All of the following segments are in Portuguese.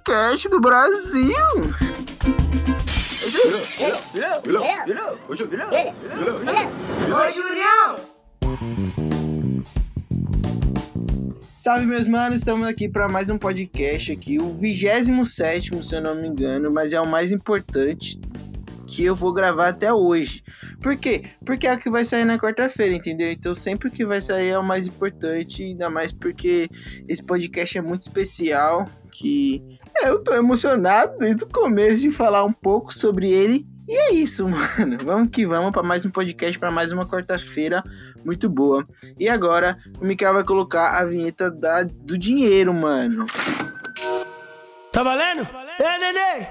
podcast do Brasil. Salve meus manos, estamos aqui para mais um podcast aqui, o 27 se eu não me engano, mas é o mais importante que eu vou gravar até hoje. Por quê? Porque é o que vai sair na quarta-feira, entendeu? Então sempre que vai sair é o mais importante, ainda mais porque esse podcast é muito especial, que eu tô emocionado desde o começo de falar um pouco sobre ele. E é isso, mano. Vamos que vamos para mais um podcast, para mais uma quarta-feira muito boa. E agora o Mikael vai colocar a vinheta da, do dinheiro, mano. Tá valendo? É, neném!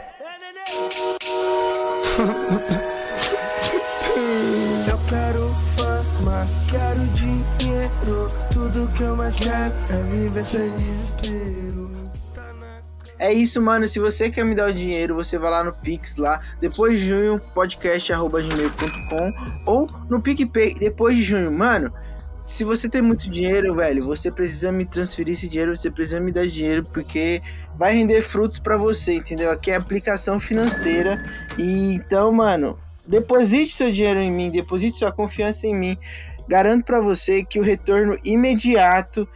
Eu quero fama, quero dinheiro. Tudo que eu mais quero é viver sem desespero. É isso, mano. Se você quer me dar o dinheiro, você vai lá no Pix lá, depois de junho, podcast.gmail.com ou no PicPay depois de junho. Mano, se você tem muito dinheiro, velho, você precisa me transferir esse dinheiro, você precisa me dar dinheiro, porque vai render frutos pra você, entendeu? Aqui é aplicação financeira. E então, mano, deposite seu dinheiro em mim, deposite sua confiança em mim. Garanto pra você que o retorno imediato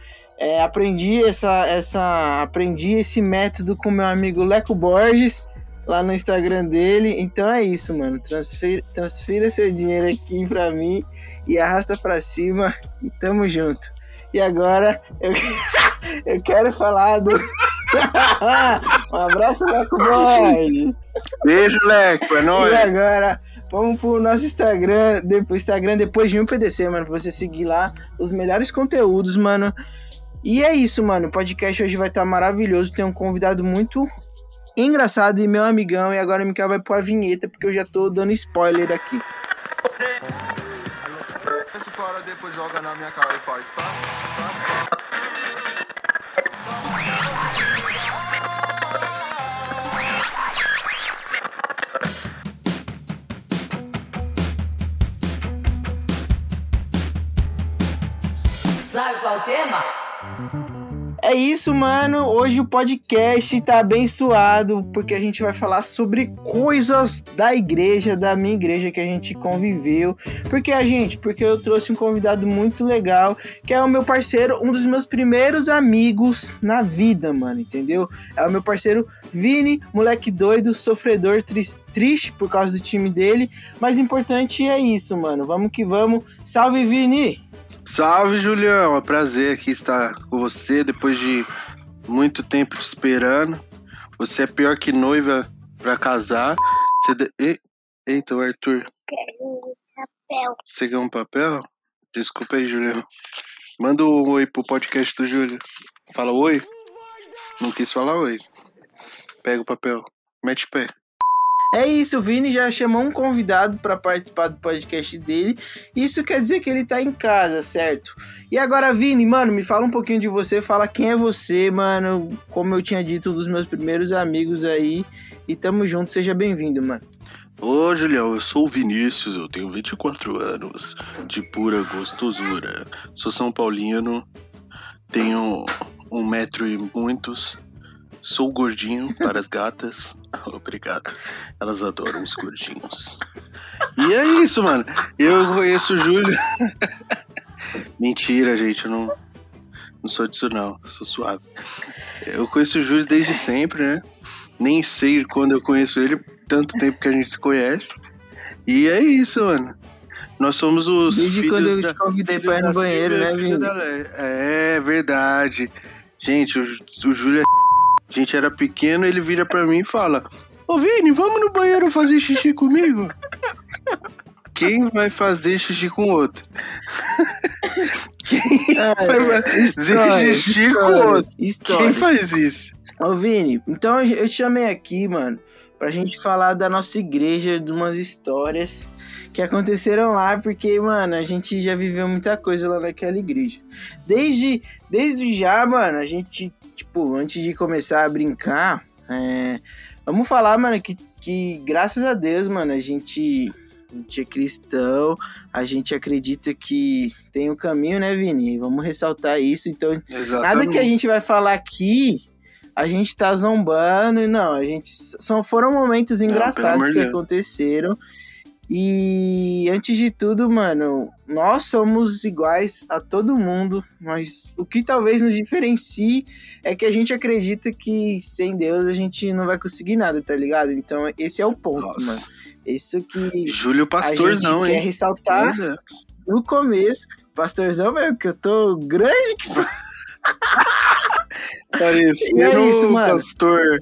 é, aprendi essa, essa, aprendi esse método com meu amigo Leco Borges lá no Instagram dele. Então é isso, mano. Transfira, transfira seu dinheiro aqui pra mim e arrasta pra cima e tamo junto. E agora eu, eu quero falar do. um abraço, Leco Borges. Beijo, Leco, é E nóis. agora, vamos pro nosso Instagram, depois, Instagram depois de um PDC, mano, pra você seguir lá os melhores conteúdos, mano. E é isso, mano. O podcast hoje vai estar maravilhoso. Tem um convidado muito engraçado e meu amigão. E agora o Mikael vai pôr a vinheta, porque eu já tô dando spoiler aqui. Esse fora depois joga na minha cara e faz pá, pá. Sabe qual é o tema? É isso, mano. Hoje o podcast tá abençoado, porque a gente vai falar sobre coisas da igreja, da minha igreja que a gente conviveu. Porque a gente, porque eu trouxe um convidado muito legal, que é o meu parceiro, um dos meus primeiros amigos na vida, mano, entendeu? É o meu parceiro Vini, moleque doido, sofredor, tris- triste por causa do time dele, mas importante é isso, mano. Vamos que vamos. Salve, Vini! Salve, Julião. É um prazer aqui estar com você depois de muito tempo te esperando. Você é pior que noiva pra casar. Você de... E- Eita, o Arthur. Você ganhou um papel? Desculpa aí, Julião. Manda um oi pro podcast do Júlio. Fala oi. Não quis falar oi. Pega o papel. Mete pé. É isso, o Vini já chamou um convidado para participar do podcast dele. Isso quer dizer que ele tá em casa, certo? E agora, Vini, mano, me fala um pouquinho de você, fala quem é você, mano. Como eu tinha dito, um dos meus primeiros amigos aí. E tamo junto, seja bem-vindo, mano. Ô, Julião, eu sou o Vinícius, eu tenho 24 anos, de pura gostosura. Sou São Paulino, tenho um metro e muitos, sou gordinho para as gatas. Obrigado, elas adoram os gordinhos. E é isso, mano. Eu conheço o Júlio. Mentira, gente, eu não, não sou disso não, eu sou suave. Eu conheço o Júlio desde sempre, né? Nem sei quando eu conheço ele, tanto tempo que a gente se conhece. E é isso, mano. Nós somos os Desde filhos quando eu da, te convidei pra ir no banheiro, né, Le- É verdade. Gente, o, o Júlio é... A gente era pequeno, ele vira pra mim e fala: Ô Vini, vamos no banheiro fazer xixi comigo? Quem vai fazer xixi com o outro? Quem vai fazer xixi com o outro? Quem História. faz isso? Ô, Vini, então eu te chamei aqui, mano, pra gente falar da nossa igreja, de umas histórias que aconteceram lá, porque, mano, a gente já viveu muita coisa lá naquela igreja. Desde, desde já, mano, a gente, tipo, antes de começar a brincar, é, vamos falar, mano, que, que graças a Deus, mano, a gente, a gente é cristão, a gente acredita que tem o caminho, né, Vini? Vamos ressaltar isso, então Nada que a gente vai falar aqui a gente tá zombando e não, a gente são foram momentos engraçados de que Deus. E antes de tudo, mano, nós somos iguais a todo mundo, mas o que talvez nos diferencie é que a gente acredita que sem Deus a gente não vai conseguir nada, tá ligado? Então esse é o ponto, Nossa. mano. Isso que Júlio a gente Pastorzão, quer hein? ressaltar Meu no começo. Pastorzão mesmo, que eu tô grande que sou. Parecendo é isso, o pastor.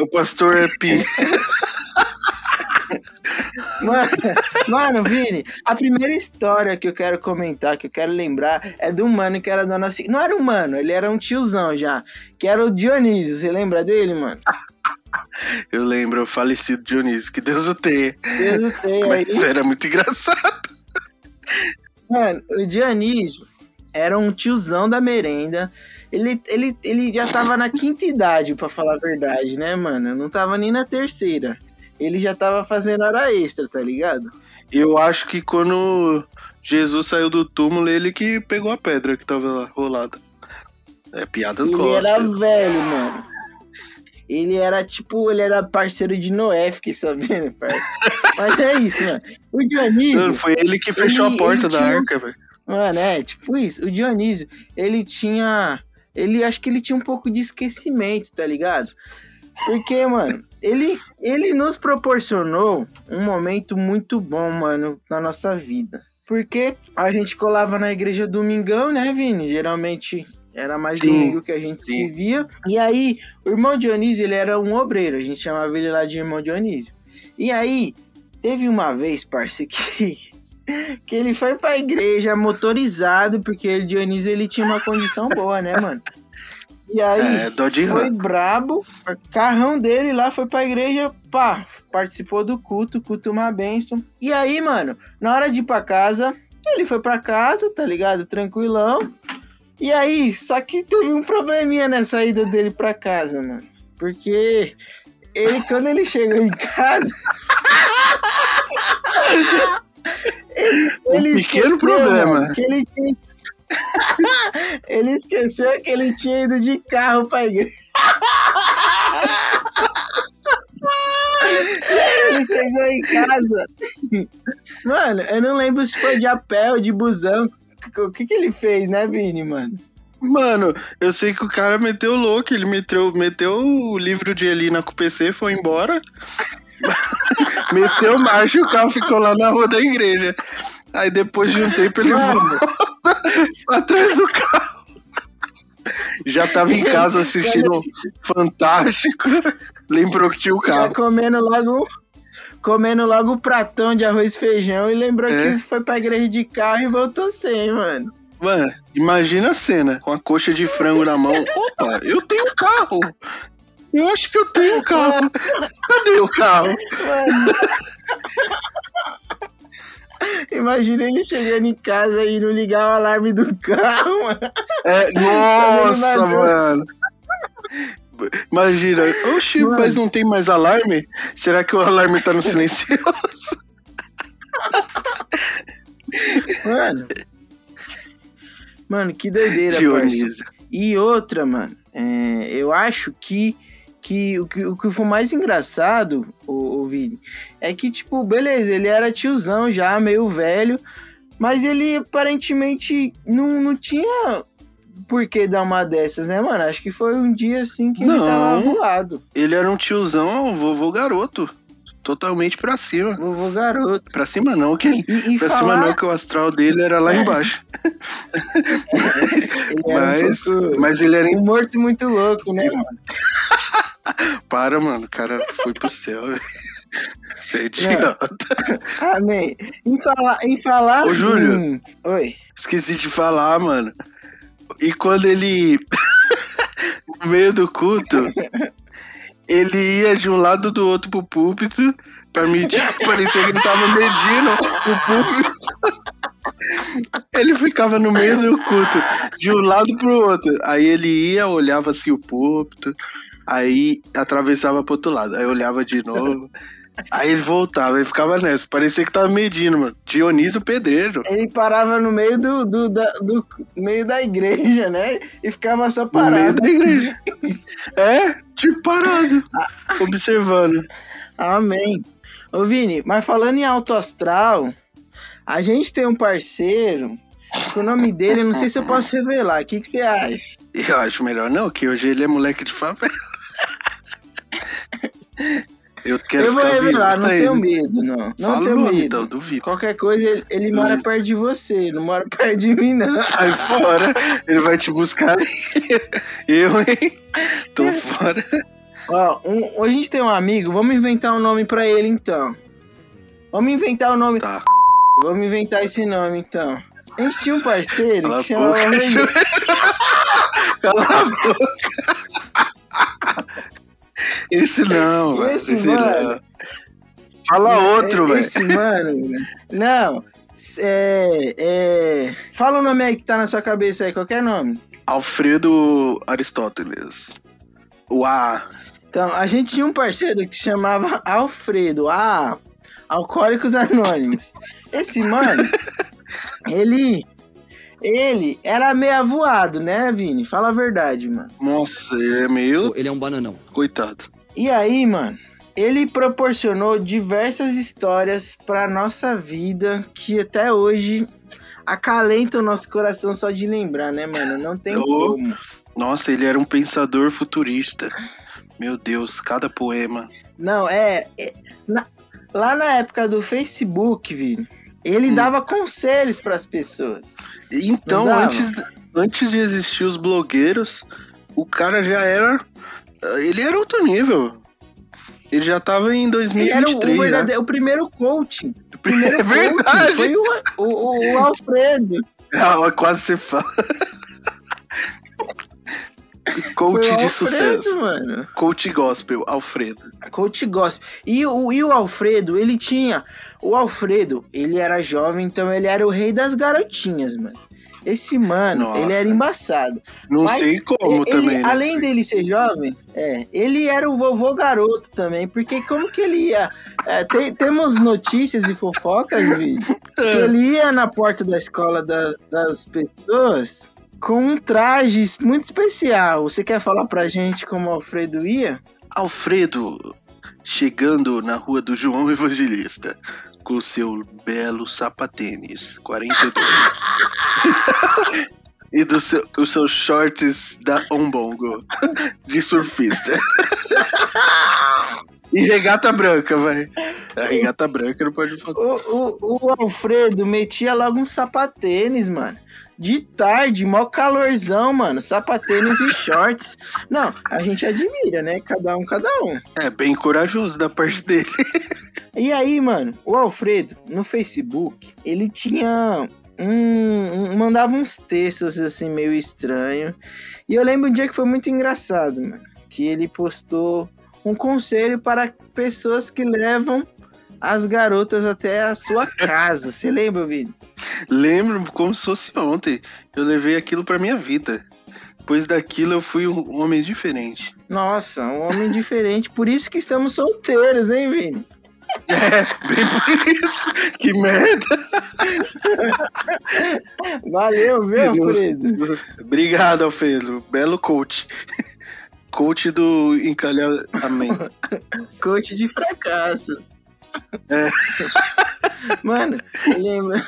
O pastor Pi. Mano, mano, Vini, a primeira história que eu quero comentar, que eu quero lembrar, é um mano que era da nossa. Não era um mano, ele era um tiozão já. Que era o Dionísio. Você lembra dele, mano? Eu lembro, o falecido Dionísio, que Deus o tenha. Deus o tenha aí. Mas era muito engraçado. Mano, o Dionísio era um tiozão da merenda. Ele, ele, ele já tava na quinta idade, pra falar a verdade, né, mano? Não tava nem na terceira. Ele já tava fazendo hora extra, tá ligado? Eu acho que quando Jesus saiu do túmulo, ele que pegou a pedra que tava lá rolada. É piadas Ele gospel. era velho, mano. Ele era tipo, ele era parceiro de Noé, fiquei sabendo. Mas é isso, mano. O Mano, Dionísio, foi ele que fechou ele- a porta da tinha arca, velho. mano, é tipo isso. O Dionísio, ele tinha. Ele acho que ele tinha um pouco de esquecimento, tá ligado? Porque, mano, ele, ele nos proporcionou um momento muito bom, mano, na nossa vida. Porque a gente colava na igreja domingão, né, Vini? Geralmente era mais Sim, domingo que a gente se sim. via. E aí, o irmão Dionísio, ele era um obreiro. A gente chamava ele lá de irmão Dionísio. E aí, teve uma vez, parça, que, que ele foi pra igreja motorizado, porque o Dionísio, ele tinha uma condição boa, né, mano? E aí, É, foi brabo, o carrão dele lá foi pra igreja, pá, participou do culto, culto uma bênção. E aí, mano, na hora de ir pra casa, ele foi pra casa, tá ligado? Tranquilão. E aí, só que teve um probleminha nessa ida dele pra casa, mano. Porque ele, quando ele chegou em casa. ele, ele Um pequeno esqueceu, problema. mano, que ele tinha ele esqueceu que ele tinha ido de carro pra igreja. Ele chegou em casa. Mano, eu não lembro se foi de a pé ou de busão. O que, que ele fez, né, Vini, mano? Mano, eu sei que o cara meteu louco, ele meteu, meteu o livro de Elina com o PC, foi embora. meteu marcha e o carro ficou lá na rua da igreja. Aí depois de um tempo ele Mano. volta atrás do carro. Já tava em casa assistindo Fantástico. Lembrou que tinha o Tá carro. comendo logo. Comendo logo o pratão de arroz e feijão e lembrou É. que foi pra igreja de carro e voltou sem, mano. Mano, imagina a cena, com a coxa de frango na mão. Opa, eu tenho um carro. Eu acho que eu tenho um carro. Cadê o carro? Mano. Imagina ele chegando em casa e não ligar o alarme do carro, mano. É, nossa, mano. Imagina, oxi, Mano. mas não tem mais alarme? Será que o alarme tá no silencioso? Mano. Mano, que doideira. Dionísio. E outra, mano, é, eu acho que, que, o que o que foi mais engraçado, o, o Vini, é que, tipo, beleza, ele era tiozão já, meio velho, mas ele aparentemente não, não tinha por que dar uma dessas, né, mano? Acho que foi um dia assim que ele Não. tava voado. Ele era um tiozão, um vovô garoto. Totalmente pra cima. Vovô garoto. Pra cima não, que E, e pra cima falar, não, que o astral dele era lá É. embaixo. ele era um Mas, pouco- mas ele era. um morto muito louco, né, mano? Para, mano, o cara foi pro céu, velho. Você é idiota. Amém. Em falar, em falar. Ô, Júlio. em- Oi. Esqueci de falar, mano. E quando ele. no meio do culto, ele ia de um lado do outro pro púlpito pra medir. Parecia que ele tava medindo o púlpito. Ele ficava no meio do culto, de um lado pro outro. Aí ele ia, olhava assim o púlpito, aí atravessava pro outro lado. Aí olhava de novo. Aí ele voltava, ele ficava nessa. Parecia que tava medindo, mano. Dionísio Pedreiro. Ele parava no meio do, do, da, do meio da igreja, né? E ficava só No meio parado. da igreja. É, tipo parado. Observando. Amém. Ô, Vini, mas falando em alto astral, a gente tem um parceiro que o nome dele, eu não sei se eu posso revelar. O que, que você acha? Eu acho melhor não, que hoje ele é moleque de favela. Eu quero eu vou ficar revelar, vivo não tenho medo, não. Não Fala tenho nome, medo. então, duvido. Qualquer coisa, ele, ele mora Duvido. perto de você, não mora perto de mim, não. Sai fora, ele vai te buscar. Eu, hein? Tô fora. Ó, um, a gente tem um amigo, vamos inventar um nome pra ele, então. Vamos inventar o nome. Tá. Vamos inventar esse nome, então. A gente tinha um parceiro Cala que chamava boca. Cala a boca. Esse não, velho. Esse, Esse mano. não. Fala outro, velho. Esse mano. Não. É, é. Fala o nome aí que tá na sua cabeça aí, qualquer nome. Alfredo Aristóteles. O A. Então, a gente tinha um parceiro que chamava Alfredo, ah, Alcoólicos Anônimos. Esse mano, ele. Ele era meio avoado, né, Vini? Fala a verdade, mano. Nossa, ele é meio. Ele é um bananão. Coitado. E aí, mano, ele proporcionou diversas histórias pra nossa vida que até hoje acalentam o nosso coração só de lembrar, né, mano? Não tem Ô. como. Nossa, ele era um pensador futurista. Meu Deus, cada poema. Não, é. é- na- lá na época do Facebook, Vini, ele Hum. dava conselhos pras pessoas. Então, antes, antes de existir os blogueiros, o cara já era. Ele era outro nível. Ele já tava em Ele era o, 2023, né? o primeiro coaching. O primeiro É verdade. foi o, o, o- Alfredo. Ah, quase você fala. Coach de sucesso. mano. Coach gospel, Alfredo. Coach gospel. E o, e o Alfredo, ele tinha. O Alfredo, ele era jovem, então ele era o rei das garotinhas, mano. Esse mano, Nossa. ele era embaçado. Não Mas sei como ele, também, né? Além dele ser jovem, é, ele era o vovô garoto também, porque como que ele ia. é, tem- temos notícias e fofocas, vídeo, que ele ia na porta da escola da- das pessoas com um traje muito especial. Você quer falar pra gente como o Alfredo ia? Alfredo chegando na rua do João Evangelista com seu belo sapatênis 42 e do seu, os seus shorts da Ombongo de surfista e regata branca, vai. A regata branca não pode faltar. O, o, o Alfredo metia logo um sapatênis, mano. De tarde, mó calorzão, mano. Sapatênis e shorts. Não, a gente admira, né? Cada um, cada um. É bem corajoso da parte dele. E aí, mano, o Alfredo, no Facebook, ele tinha um, um- mandava uns textos assim meio estranho. E eu lembro um dia que foi muito engraçado, mano, que ele postou um conselho para pessoas que levam as garotas até a sua casa. Você lembra, Vini? Lembro como se fosse ontem. Eu levei aquilo pra minha vida. Depois daquilo eu fui um homem diferente. Nossa, um homem diferente. Por isso que estamos solteiros, hein, Vini? É, bem por isso. Que merda. Valeu, viu, Alfredo? Obrigado, Alfredo. Belo coach. Coach do encalhamento. Coach de fracassos. Mano, eu lembro.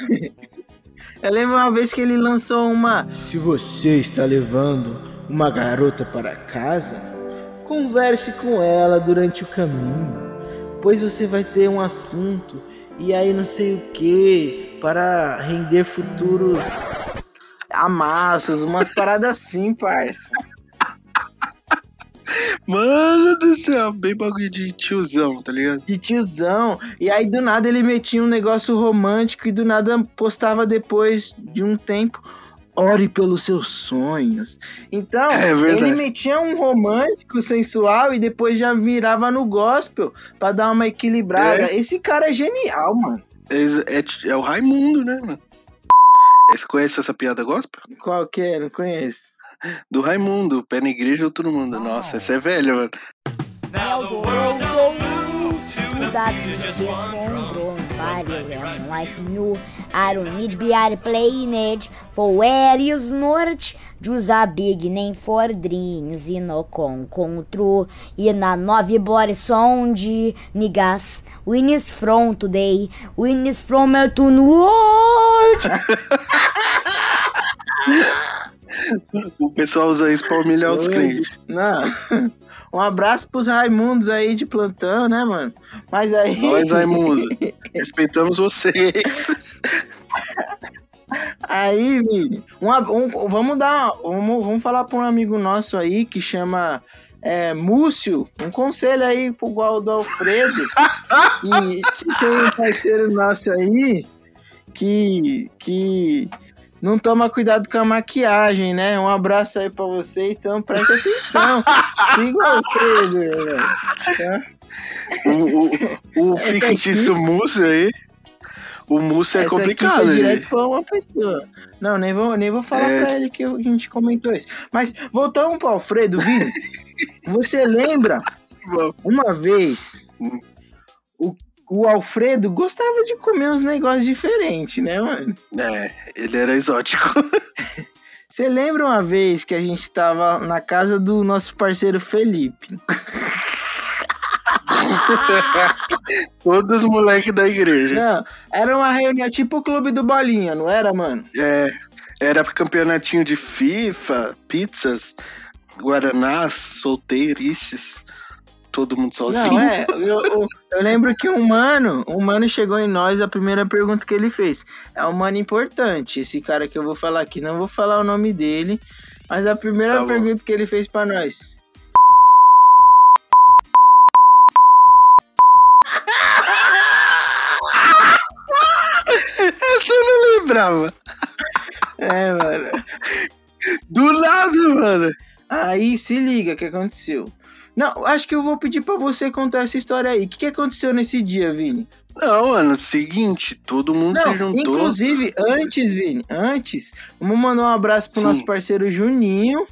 Eu lembro uma vez que ele lançou uma. Se você está levando uma garota para casa, converse com ela durante o caminho, pois você vai ter um assunto e aí não sei o que para render futuros amassos, umas paradas assim, parça. Mano do céu, bem bagulho de tiozão, tá ligado? de tiozão. E aí do nada ele metia um negócio romântico e do nada postava depois de um tempo. Ore pelos seus sonhos. Então, É verdade. ele metia um romântico sensual e depois já virava no gospel pra dar uma equilibrada. Esse cara é genial, mano. É, é- é o Raimundo, né, mano? É, Você conhece essa piada gospel? Qual que é? Não conheço. Do Raimundo, pé na igreja ou todo mundo. Nossa, essa é velha, mano. Now the world don't move body and life new. I don't need be are playing it for where is north. Just a big name for dreams e no com control. E na nove body sound niggas. Win is from today. Win is from to north. O pessoal usa isso pra humilhar os crentes. Não. Um abraço pros Raimundos aí de plantão, né, mano? Mas aí. Nós, Raimundo, respeitamos vocês. Aí, Vini, um, um- vamos dar. Vamos, vamos falar pra um amigo nosso aí que chama é, Múcio. Um conselho aí pro igual do Alfredo. e tem um parceiro nosso aí que. que não toma cuidado com a maquiagem, né? Um abraço aí pra você, então preste atenção. Siga o velho. Tá? O, o, fictício Múcio aí. O Múcio é Essa aqui complicado. foi Ele. direto pra uma pessoa. Não, nem vou, nem vou falar É. pra ele que a gente comentou isso. Mas voltando pro Alfredo, Vini. você lembra uma vez Hum. O, Alfredo gostava de comer uns negócios diferentes, né, mano? É, ele era exótico. Você lembra uma vez que a gente tava na casa do nosso parceiro Felipe? Todos os moleques da igreja. Não, era uma reunião tipo o Clube do Bolinha, não era, mano? É, era campeonatinho de FIFA, pizzas, guaranás, solteirices. Todo mundo sozinho. Não, é. Eu, eu- eu lembro que um mano, um mano chegou em nós, a primeira pergunta que ele fez. É um mano importante, esse cara que eu vou falar aqui, não vou falar o nome dele, mas a primeira Tá pergunta que ele fez pra nós. Essa eu não lembrava. É, mano. Do nada, mano. Aí se liga o que aconteceu. Não, acho que eu vou pedir pra você contar essa história aí. O que, que aconteceu nesse dia, Vini? Não, mano, seguinte, todo mundo Não, se juntou. inclusive, antes, Vini, antes, vamos mandar um abraço pro Sim. nosso parceiro Juninho,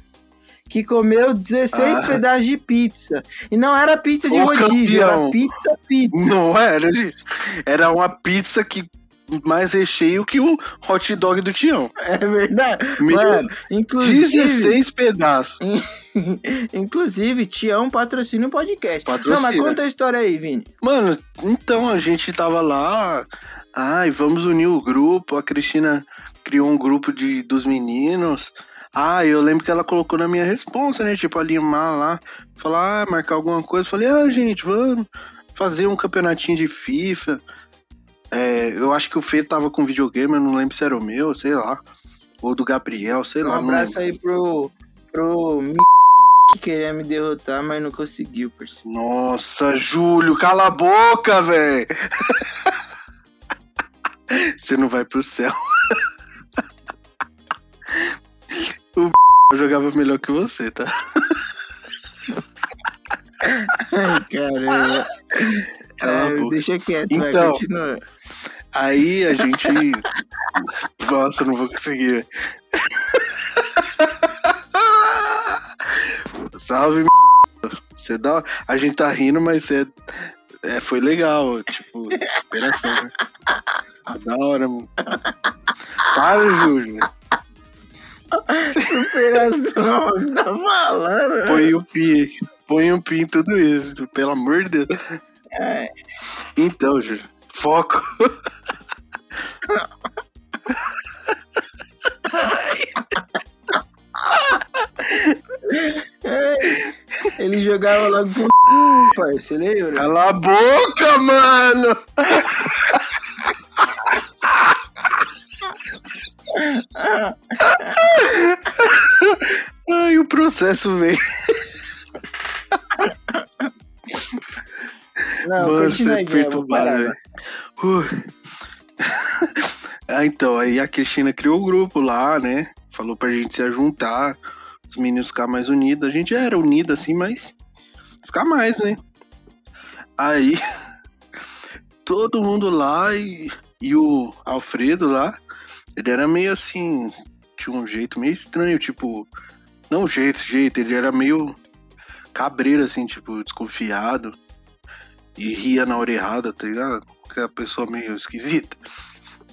que comeu 16 Ah. pedaços de pizza. E não era pizza de Ô, rodízio, campeão. era pizza pizza. Não era, gente. Era uma pizza que mais recheio que o hot dog do Tião. É verdade. Mano, inclusive, 16 pedaços. inclusive, Tião patrocina o podcast. Não, mas Patrocina. conta a história aí, Vini. Mano, então a gente tava lá. Ai, vamos unir o grupo. A Cristina criou um grupo de, dos meninos. Ah, eu lembro que ela colocou na minha responsa, né? Tipo, alimar lá, falar, ah, marcar alguma coisa. Falei, ah, gente, vamos fazer um campeonatinho de FIFA. É, eu acho que o Fê tava com videogame, eu não lembro se era o meu, sei lá. Ou do Gabriel, sei Um lá. não abraço aí pro, pro que queria me derrotar, mas não conseguiu, parceiro. Nossa, Júlio, cala a boca, velho! Você não vai pro céu. o eu jogava melhor que você, tá? Ai, caramba. Cala É, deixa quieto, vai, Então. continua. Aí a gente. Nossa, não vou conseguir. velho. Salve, m****. Você dá. A gente tá rindo, mas é, é, foi legal. Tipo, superação, né? Da hora, mano. Para, Júlio. Superação, você tá falando? Põe o pi. Põe um pi em tudo isso, pelo amor de Deus. É. Então, Júlio, foco. Ele jogava logo com pai, você lembra? Cala a boca, mano! Ai, o processo veio. Não, Mano, você é perturbado, velho. Ah, então, aí a Cristina criou o grupo lá, né? Falou pra gente se juntar, os meninos ficar mais unidos. A gente já era unido assim, mas ficar mais, né? Aí, todo mundo lá e, e o Alfredo lá, ele era meio assim, tinha um jeito meio estranho, tipo, não jeito, jeito, ele era meio cabreiro, assim, tipo, desconfiado. e ria na hora errada, tá ligado? Que é a pessoa meio esquisita.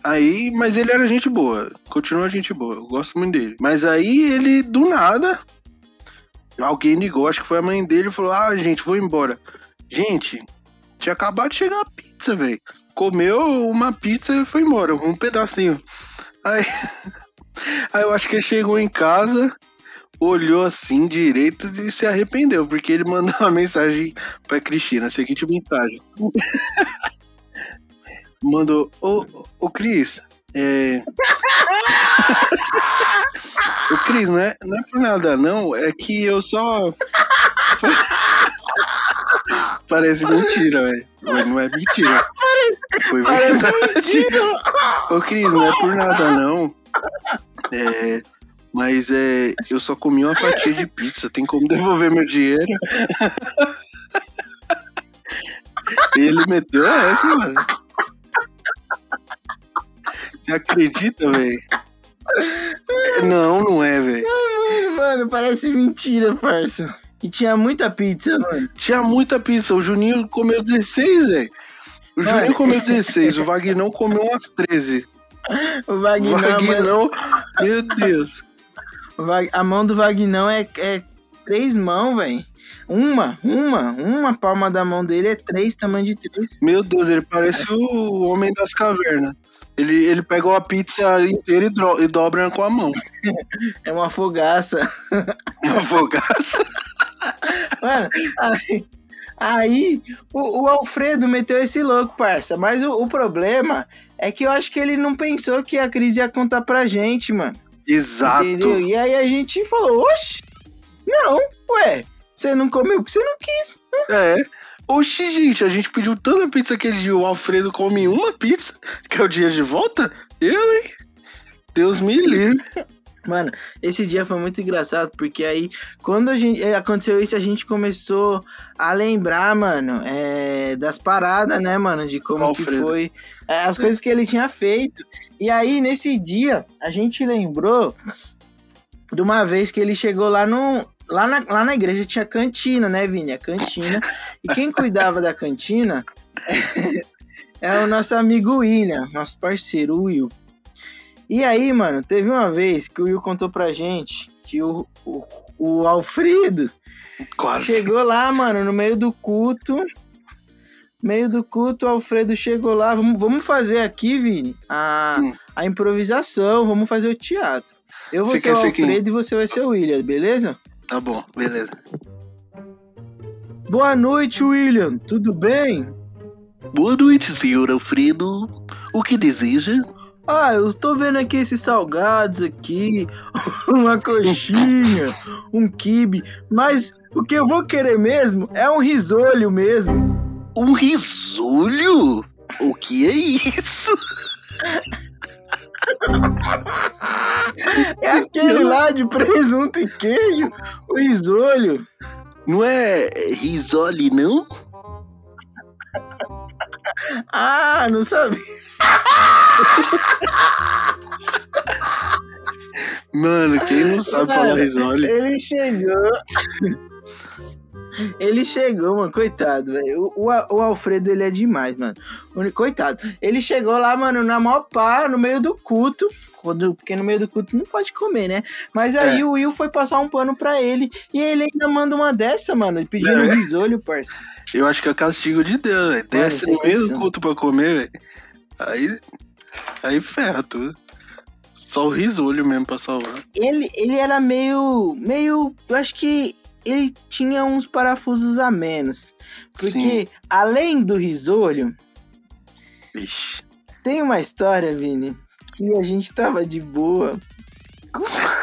Aí, mas ele era gente boa, continua gente boa, eu gosto muito dele. Mas aí ele, do nada, alguém ligou, acho que foi a mãe dele, falou: Ah, gente, vou embora. Gente, tinha acabado de chegar a pizza, velho. Comeu uma pizza e foi embora, um pedacinho. Aí, aí eu acho que ele chegou em casa, olhou assim direito e se arrependeu, porque ele mandou uma mensagem pra Cristina, seguinte mensagem. Mandou, ô, ô Cris, é. ô Cris, não é, não é por nada, não, é que eu só. Parece mentira, velho. Não é mentira. Foi Parece mentira. Ô, Cris, não é por nada, não. É. Mas é. Eu só comi uma fatia de pizza. Tem como devolver meu dinheiro? Ele meteu essa, mano. Você acredita, velho? Não, não é, velho. Mano, parece mentira, parça. E tinha muita pizza, mano. Tinha muita pizza. O Juninho comeu 16, velho. O Juninho Mano. comeu 16, o Vagnão comeu umas 13. O O Vagnão, mano, Vagnão, meu Deus. a mão do Vagnão é, é três mãos, velho. Uma, uma, uma palma da mão dele é três, tamanho de três. Meu Deus, ele parece o Homem das Cavernas. Ele, ele pegou a pizza inteira e, dro- e dobra com a mão. É uma fogaça. Uma fogaça. Mano, aí, aí o, o Alfredo meteu esse louco, parça. Mas o, o problema é que eu acho que ele não pensou que a Cris ia contar pra gente, mano. Exato. Entendeu? E aí a gente falou, oxe, não, ué, você não comeu porque você não quis. É. Oxi, gente, a gente pediu tanta pizza aquele dia. O Alfredo come uma pizza, que é o dia de volta? Eu, hein? Deus me livre. Mano, esse dia foi muito engraçado, porque aí, quando a gente, eh, aconteceu isso, a gente começou a lembrar, mano, é, das paradas, né, mano, de como que foi, é, as coisas que ele tinha feito. E aí, nesse dia, a gente lembrou de uma vez que ele chegou lá no... Lá na, lá na igreja tinha cantina, né, Vini? A cantina. E quem cuidava da cantina é o nosso amigo William, nosso parceiro Will. E aí, mano, teve uma vez que o Will contou pra gente que o, o, o Alfredo Quase. chegou lá, mano, no meio do culto. Meio do culto, o Alfredo chegou lá. Vamos, vamos fazer aqui, Vini, a, Hum. a improvisação. Vamos fazer o teatro. Eu vou Você ser o quer ser? Alfredo e você vai ser o William, beleza? Tá bom, beleza. Boa noite, William. Tudo bem? Boa noite, senhor Alfredo. O que deseja? Ah, eu estou vendo aqui esses salgados aqui, uma coxinha, um quibe, mas o que eu vou querer mesmo é um risolho mesmo. Um risolho? O que é isso? É aquele lá de presunto e queijo, o risolho. Não é risole, não? Ah, não sabia. Mano, quem não sabe falar Mano, risole? Ele chegou. Ele chegou, mano, coitado, velho. O, o, o Alfredo, ele é demais, mano. Coitado. Ele chegou lá, mano, na maior pá, no meio do culto. Quando, porque no meio do culto não pode comer, né? Mas aí É. o Will foi passar um pano pra ele. E ele ainda manda uma dessa, mano. Pedindo É. um risolho, parça. Eu acho que é castigo de Deus, velho. Desce no meio do culto pra comer, velho. Aí. Aí ferra tudo. Só o risolho mesmo pra salvar. Ele, ele era meio. meio. Eu acho que ele tinha uns parafusos a menos. Porque, além do risolho, Vixe. Tem uma história, Vini, que a gente tava de boa.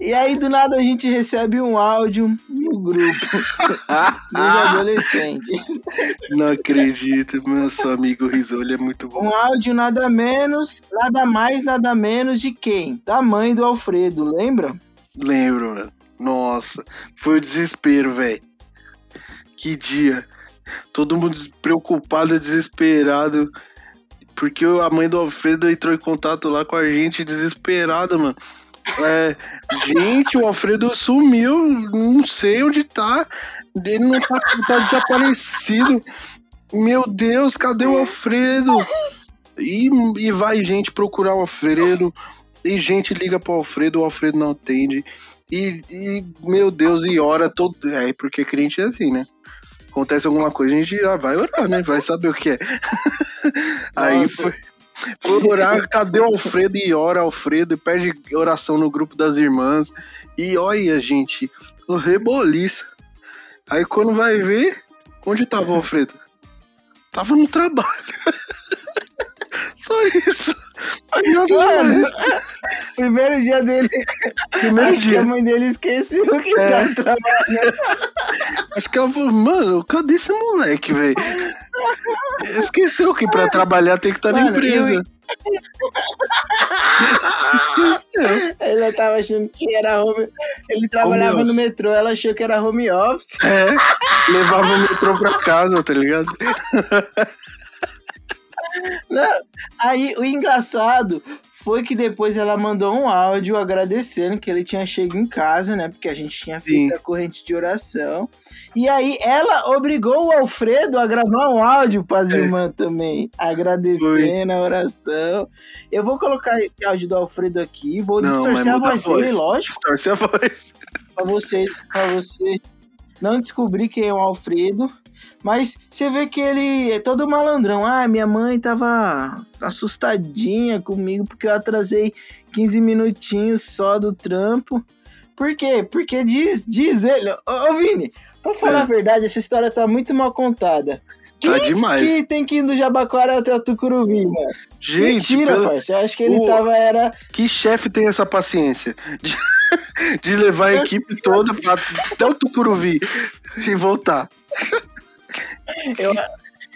E aí, do nada, a gente recebe um áudio no grupo dos adolescentes. Não acredito, meu seu amigo risolho é muito bom. Um áudio nada menos, nada mais, nada menos de quem? Da mãe do Alfredo, lembra? Lembro, mano. Nossa, foi o desespero, velho. Que dia. Todo mundo preocupado, desesperado. Porque a mãe do Alfredo entrou em contato lá com a gente, desesperada, mano. É, gente, o Alfredo sumiu, não sei onde tá. Ele não tá, tá desaparecido. Meu Deus, cadê o Alfredo? E, e vai gente procurar o Alfredo. E gente liga pro Alfredo, o Alfredo não atende. E, e, meu Deus, e ora todo. É, porque crente é assim, né? Acontece alguma coisa, a gente já vai orar, né? Vai saber o que é. Aí foi, foi orar, cadê o Alfredo? E ora, Alfredo, e pede oração no grupo das irmãs. E olha, gente, o reboliça. Aí quando vai ver, onde tava o Alfredo? Tava no trabalho. Só isso. Mano, primeiro dia dele. Primeiro acho que dia. a mãe dele esqueceu que É. tava trabalhando. Acho que ela falou, mano, cadê esse moleque, velho? Esqueceu que pra trabalhar tem que estar na Mano, empresa. Esqueceu. Ela tava achando que era home. Ele trabalhava Home no metrô, ela achou que era home office. É, levava o metrô pra casa, tá ligado? Não, Aí o engraçado foi que depois ela mandou um áudio agradecendo que ele tinha chegado em casa, né? Porque a gente tinha feito Sim. a corrente de oração. E aí ela obrigou o Alfredo a gravar um áudio para as É. irmãs também, agradecendo a oração. Eu vou colocar esse áudio do Alfredo aqui, vou Não, distorcer a muda a voz, voz. dele, lógico, Distorce a voz. para você, para você não descobrir quem é o Alfredo. Mas você vê que ele é todo malandrão. Ah, minha mãe tava assustadinha comigo porque eu atrasei 15 minutinhos só do trampo. Por quê? Porque diz, diz ele. Ô, ô Vini, pra falar É. a verdade, essa história tá muito mal contada. Tá Quem demais. que tem que ir do Jabaquara até o Tucuruvi, mano? Gente, Mentira, pelo- parça. Eu acho que ele o- tava, era... que chefe tem essa paciência de, de levar a equipe toda pra, até o Tucuruvi e voltar? Eu,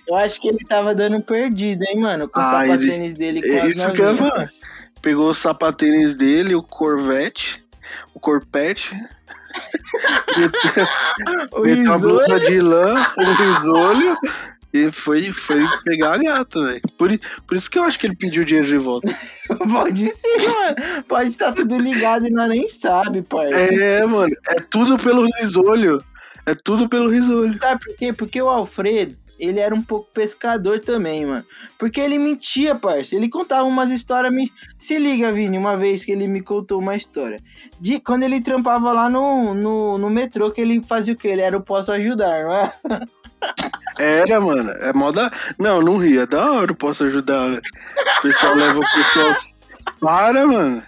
eu acho que ele tava dando perdido, hein, mano? Com o Ah, ele- sapatênis dele com é isso que eu ia. Pegou o sapatênis dele, o Corvette, o Corpete, meteu, O meteu a blusa de lã, o risolho e foi, foi pegar a gata, velho. Por, por isso que eu acho que ele pediu dinheiro de volta. Pode ser, mano. Pode estar tudo ligado e nós nem sabe, parça. É, mano, é tudo pelo risolho. É tudo pelo risolho. Sabe por quê? Porque o Alfredo, ele era um pouco pescador também, mano. Porque ele mentia, parça. Ele contava umas histórias. Me... Se liga, Vini, uma vez que ele me contou uma história. De quando ele trampava lá no, no, no metrô, que ele fazia o quê? Ele era o posso ajudar, não é? Era, mano. É moda. Não, não ria. É da hora, eu posso ajudar. O pessoal leva o pessoal. Para, mano.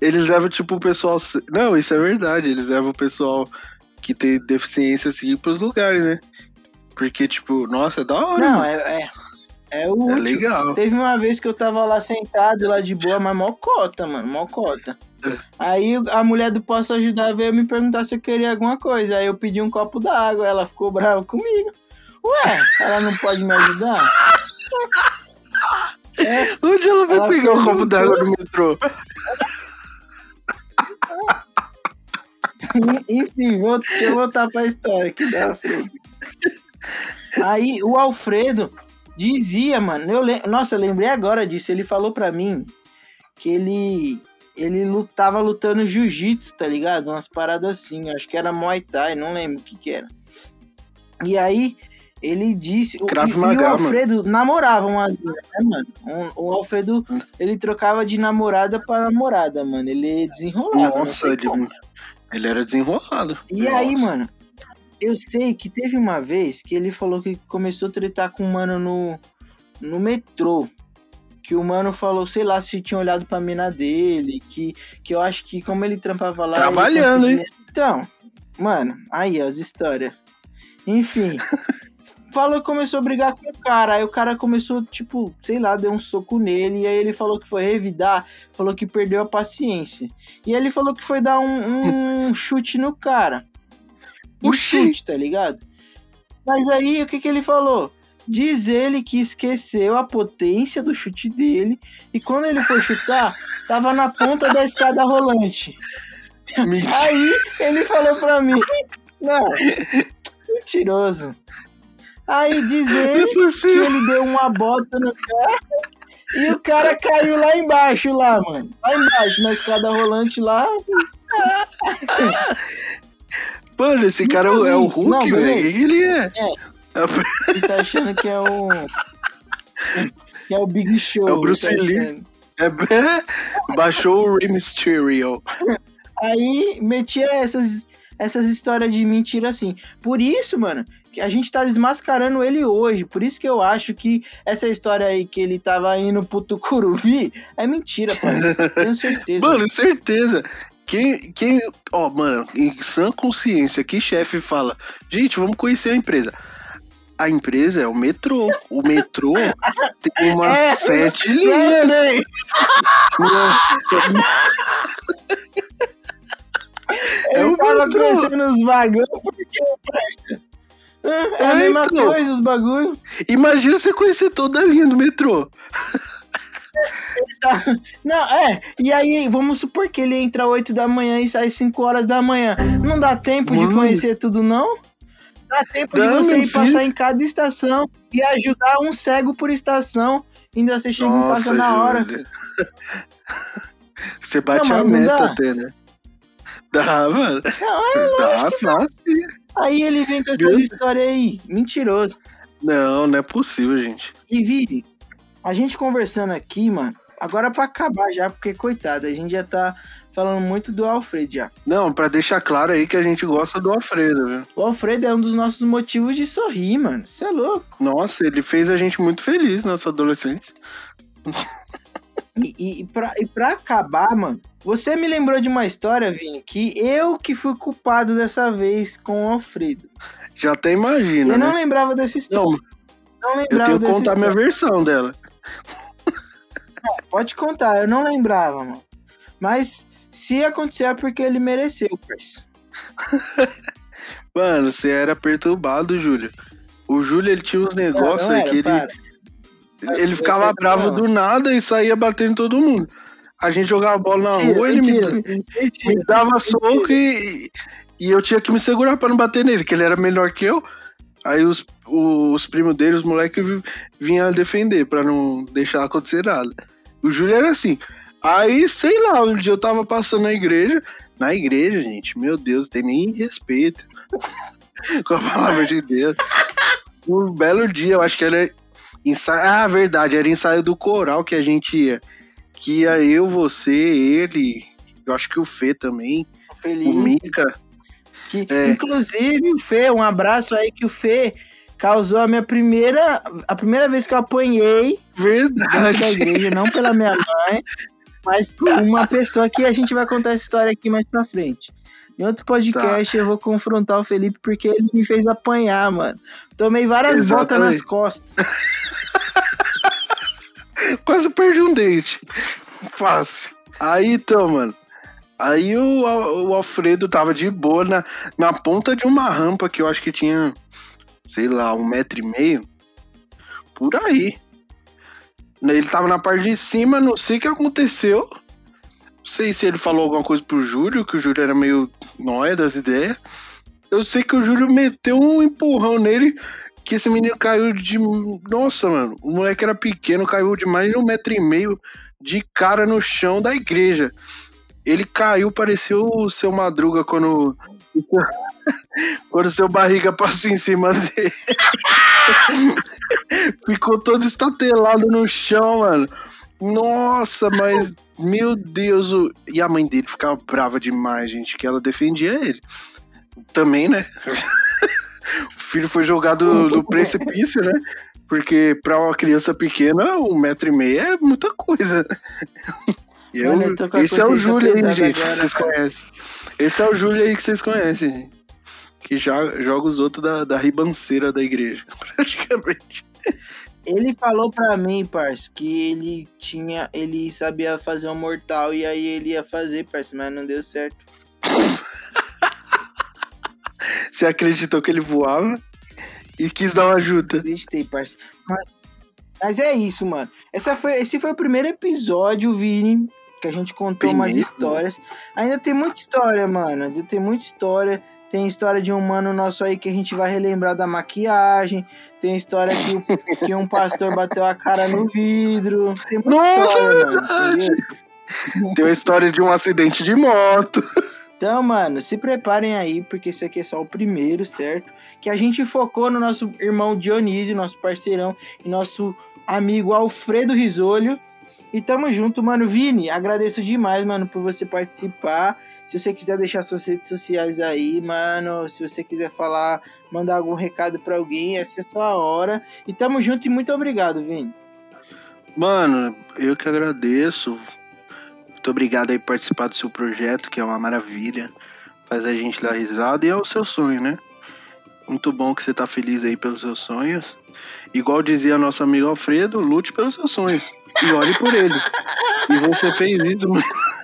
Eles levam, tipo, o pessoal. Não, isso é verdade. Eles levam o pessoal que tem deficiência, assim, pros lugares, né? Porque, tipo, nossa, é da hora. Não, é, é. É o É legal. Teve uma vez que eu tava lá sentado, lá de boa, mas mó cota, mano, mó cota. É. Aí a mulher do Posso Ajudar veio me perguntar se eu queria alguma coisa. Aí eu pedi um copo d'água, ela ficou brava comigo. Ué, ela não pode me ajudar? É, Onde ela vai Ela pegar o copo d'água no metrô? enfim, vou, eu voltar pra história que da Alfredo. Aí o Alfredo dizia, mano, eu lem- nossa, eu lembrei agora disso. Ele falou pra mim que ele ele lutava lutando jiu-jitsu, tá ligado? Umas paradas assim, acho que era Muay Thai, não lembro o que que era. E aí ele disse, o, Krav e, e o Alfredo namorava uma, né, mano? Um- o Alfredo, ele trocava de namorada pra namorada, mano. Ele desenrolava. Nossa, ele, como. Ele era desenrolado. E aí, Nossa. mano, eu sei que teve uma vez que ele falou que começou a tretar com um mano no, no metrô. Que o mano falou, sei lá, se tinha olhado pra mina dele. Que, que eu acho que como ele trampava lá. Trabalhando, conseguia- Então, mano, aí as histórias. Enfim. falou que começou a brigar com o cara. Aí o cara começou, tipo, sei lá, deu um soco nele. E aí ele falou que foi revidar. Falou que perdeu a paciência. E ele falou que foi dar um, um chute no cara. Um Oxi. chute, tá ligado? Mas aí o que, que ele falou? Diz ele que esqueceu a potência do chute dele. E quando ele foi chutar, tava na ponta da escada rolante. Mentira. Aí ele falou pra mim: Não, mentiroso. Aí diz Não é que ele deu uma bota no cara e o cara caiu lá embaixo, lá, mano. Lá embaixo, na escada rolante lá. Mano, esse cara é o- é o Hulk, velho. O que ele é? É. Ele tá achando que é o. Que é o Big Show. É o Bruce tá Lee. achando. É, baixou o Rey Mysterio. Aí metia essas, essas histórias de mentira assim. Por isso, mano, a gente tá desmascarando ele hoje. Por isso que eu acho que essa história aí que ele tava indo pro Tucuruvi é mentira, parceiro. Tenho certeza. Mano, certeza. Quem, quem, ó, mano, em sã consciência, que chefe fala, gente, vamos conhecer a empresa. A empresa é o metrô. O metrô tem umas É, sete É, linhas. É tava metrô. conhecendo os bagulhos porque. É, é a É, mesma então. coisa, os bagulhos. Imagina você conhecer toda a linha do metrô. Tá. Não, é. E aí, vamos supor que ele entra 8 da manhã e sai 5 horas da manhã. Não dá tempo de Mano. conhecer tudo, não? Dá tempo de você ir passar em cada estação e ajudar um cego por estação. Ainda você chega e passa na hora. Você bate Não, a meta até, né? Dá, mano. Não, é, Dá fácil. Aí ele vem com essas histórias aí. Mentiroso. Não, não é possível, gente. E Vini, a gente conversando aqui, mano, agora pra acabar já, porque coitado, a gente já tá falando muito do Alfredo já. Não, pra deixar claro aí que a gente gosta do Alfredo, viu? O Alfredo é um dos nossos motivos de sorrir, mano. Você é louco. Nossa, ele fez a gente muito feliz nossa adolescência. E, e, e, pra, e pra acabar, mano, você me lembrou de uma história, Vini, que eu que fui culpado dessa vez com o Alfredo. Já até imagina, eu não né? lembrava dessa história. Não, Não, eu lembrava tenho que contar minha história. versão dela. Pode contar, eu não lembrava, mano. Mas se acontecer é porque ele mereceu, parceiro. Mano, você era perturbado, Júlio. O Júlio, ele tinha uns negócios Não que ele, para. ele ficava eu- bravo não. do nada e saía batendo todo mundo. A gente jogava bola na Mentira, rua, ele me, mentira, me mentira. dava soco e, e eu tinha que me segurar pra não bater nele, que ele era melhor que eu. Aí os, os primos dele, os moleques, vi- vinham defender pra não deixar acontecer nada. O Júlio era assim. Aí, sei lá, um dia eu tava passando na igreja. Na igreja, gente, meu Deus, tem nem respeito com a palavra de Deus. Um belo dia, eu acho que era ensaio. Ah, verdade, era ensaio do coral que a gente ia. Que ia eu, você, ele, eu acho que o Fê também, Feliz. o Mika. Que, É. Inclusive, o Fê, um abraço aí que o Fê causou a minha primeira. A primeira vez que eu apanhei dentro da Verdade. igreja, não pela minha mãe, mas por uma pessoa que a gente vai contar essa história aqui mais pra frente. Em outro podcast Tá. eu vou confrontar o Felipe porque ele me fez apanhar, mano. Tomei várias botas nas Exatamente. costas. Quase perdi um dente. Fácil. Aí então, mano. Aí o, o Alfredo tava de boa na, na ponta de uma rampa que eu acho que tinha, sei lá, um metro e meio. Por aí. Ele tava na parte de cima, não sei o que aconteceu. Não sei se ele falou alguma coisa pro Júlio, que o Júlio era meio nóia das ideias. Eu sei que o Júlio meteu um empurrão nele, que esse menino caiu de. Nossa, mano, o moleque era pequeno, caiu de mais de um metro e meio de cara no chão da igreja. Ele caiu, pareceu o seu Madruga quando. Quando seu barriga passa em cima dele. Ficou todo estatelado no chão, mano. Nossa, mas. Meu Deus. O... E a mãe dele ficava brava demais, gente, que ela defendia ele. Também, né? o filho foi jogado no precipício, né? Porque pra uma criança pequena, um metro e meio é muita coisa. E eu- Mano, eu tô com a esse é o Júlio aí, gente, que agora, vocês cara. conhecem. Esse é o Júlio aí que vocês conhecem, gente. Que já joga os outros da, da ribanceira da igreja, praticamente. Ele falou pra mim, parça, que ele tinha. Ele sabia fazer um mortal e aí ele ia fazer, parça, mas não deu certo. Você acreditou que ele voava e quis dar uma ajuda. Acreditei, parça. Mas, mas é isso, mano. Essa foi, esse foi o primeiro episódio, Vini, que a gente contou umas Primeiro? histórias. Ainda tem muita história, mano. Ainda tem muita história. Tem história de um mano nosso aí que a gente vai relembrar da maquiagem. Tem história que, o- que um pastor bateu a cara no vidro. Tem muita Nossa, história, é verdade. Tem a história de um acidente de moto. Então, mano, se preparem aí, porque isso aqui é só o primeiro, certo? Que a gente focou no nosso irmão Dionísio, nosso parceirão, e nosso amigo Alfredo Risolho. E tamo junto, mano. Vini, agradeço demais, mano, por você participar. Se você quiser deixar suas redes sociais aí, mano, se você quiser falar, mandar algum recado pra alguém, essa é a sua hora. E tamo junto e muito obrigado, Vini. Mano, eu que agradeço. Muito obrigado aí por participar do seu projeto, que é uma maravilha. Faz a gente dar risada e é o seu sonho, né? Muito bom que você tá feliz aí pelos seus sonhos. Igual dizia nosso amigo Alfredo, lute pelos seus sonhos. E olhe por ele. E você fez isso.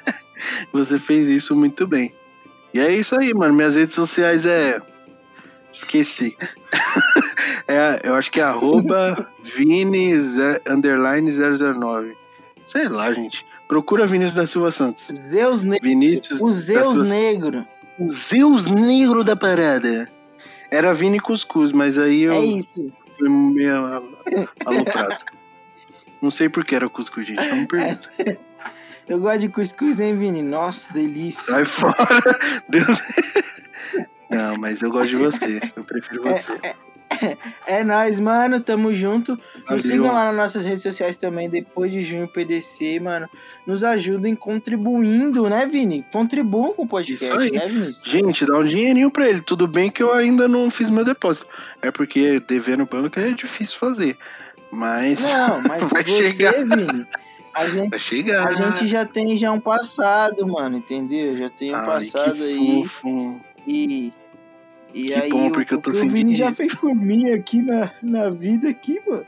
você fez isso muito bem. E é isso aí, mano. Minhas redes sociais é. Esqueci. é, eu acho que é arroba Vini ze- underline 009. Sei lá, gente. Procura Vinícius da Silva Santos. Zeus Negro. Vinícius O Zeus Negro. o Zeus negro da parada. Era Vini Cuscuz, mas aí eu É isso. fui meio aloprado. Não sei por que era cuscuz, gente. Não me pergunta. Eu gosto de cuscuz, hein, Vini? Nossa, delícia. Sai fora. Deus. Não, mas eu gosto de você. Eu prefiro você. É nóis, mano. Tamo junto. Nos Valeu. sigam lá nas nossas redes sociais também, depois de junho PDC, mano. Nos ajudem contribuindo, né, Vini? Contribuam com o podcast, né, Vinícius? Gente, dá um dinheirinho pra ele. Tudo bem que eu ainda não fiz meu depósito. É porque dever no banco é difícil fazer. Mas Não, mas Vai você, chegar. Vini, a gente, vai chegar. a gente já tem já um passado, mano, entendeu? Já tem um Ai, passado aí. fofo. E, e Que aí, bom, o- porque eu o tô que o sem Vini já fez por mim aqui na, na vida, aqui, mano.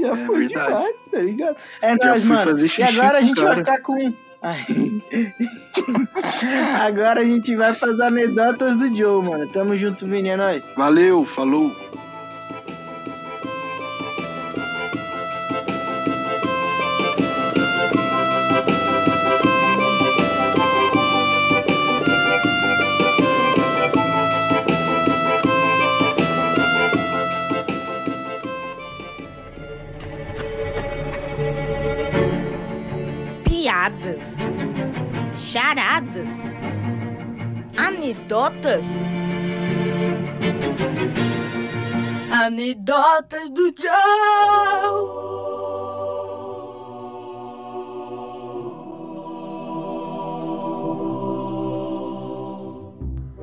Já É foi verdade. demais, tá ligado? É Já nóis, mano. fazer E agora a o gente vai cara. ficar com. Agora a gente vai as anedotas do Joe, mano. Tamo junto, Vini, é nóis. Valeu, falou. Piadas, charadas, anedotas. Anedotas do Joe.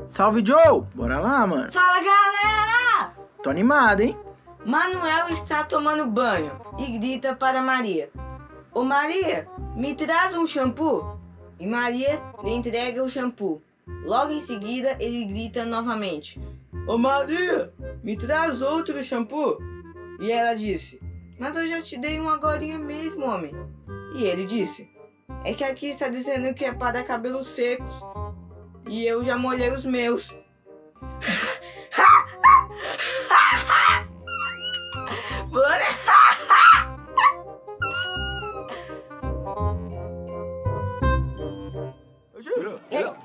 Salve, Joe! Bora lá, mano. Fala galera! Tô animado, hein? Manuel está tomando banho e grita para Maria: Ô Maria, me traz um shampoo? E Maria lhe entrega o shampoo. Logo em seguida, ele grita novamente: Ô Maria, me traz outro shampoo? E ela disse: Mas eu já te dei um agorinha mesmo, homem. E ele disse: É que aqui está dizendo que é para cabelos secos. E eu já molhei os meus. Bora!